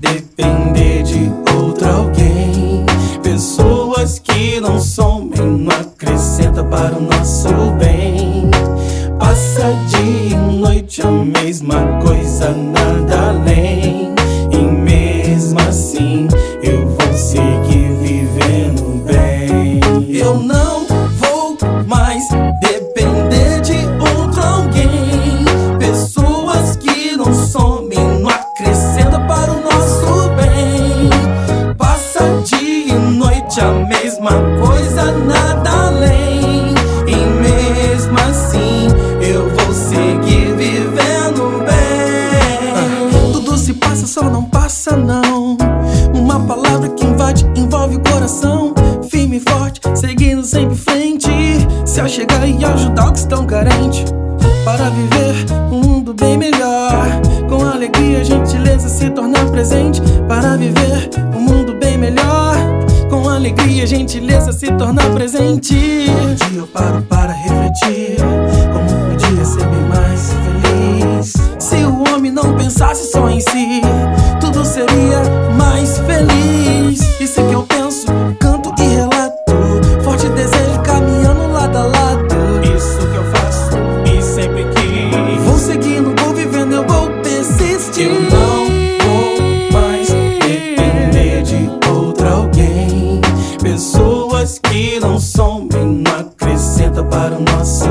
depender de outro alguém. Pessoas que não somem, não acrescenta para o nosso bem. Passa dia e noite a mesma coisa, nada além. Não passa não. Uma palavra que invade, envolve o coração. Firme e forte, seguindo sempre em frente. Se achegar e ajudar os que estão carentes. Para viver um mundo bem melhor. Com alegria, gentileza se tornar presente. Para viver um mundo bem melhor. Com alegria, gentileza se tornar presente. Um dia eu paro para refletir. Como podia ser bem mais feliz. Se o homem não pensasse só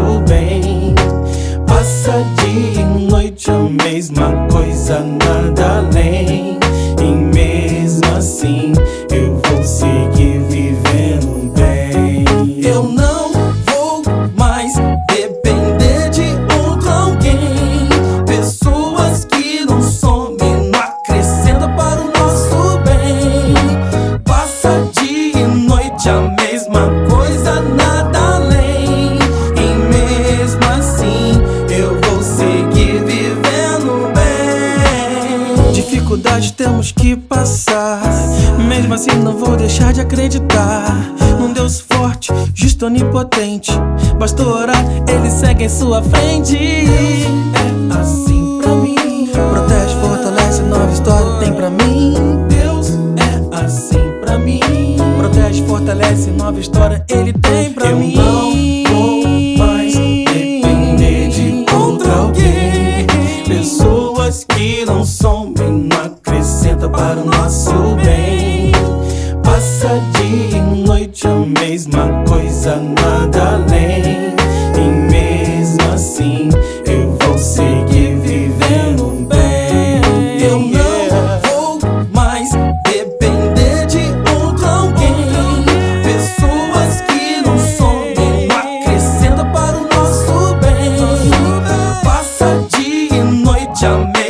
nosso bem. Passa dia e noite a mesma coisa, nada além. E mesmo assim eu vou seguir vivendo bem. Eu não vou mais depender de outro alguém. Pessoas que não somem, não acrescentam para o nosso bem. Passa dia e noite a mesma coisa, nada além. Temos que passar. Mesmo assim, não vou deixar de acreditar num Deus forte, justo, onipotente. Basta orar, ele segue em sua frente. É assim pra mim. Protege, fortalece, nova história tem pra mim. Deus é assim pra mim. Protege, fortalece, nova história ele tem mesma coisa, nada além. E mesmo assim eu vou seguir vivendo bem. Eu não vou mais depender de outro alguém. Pessoas que não somem, não acrescentam para o nosso bem. Passa dia e noite a mesma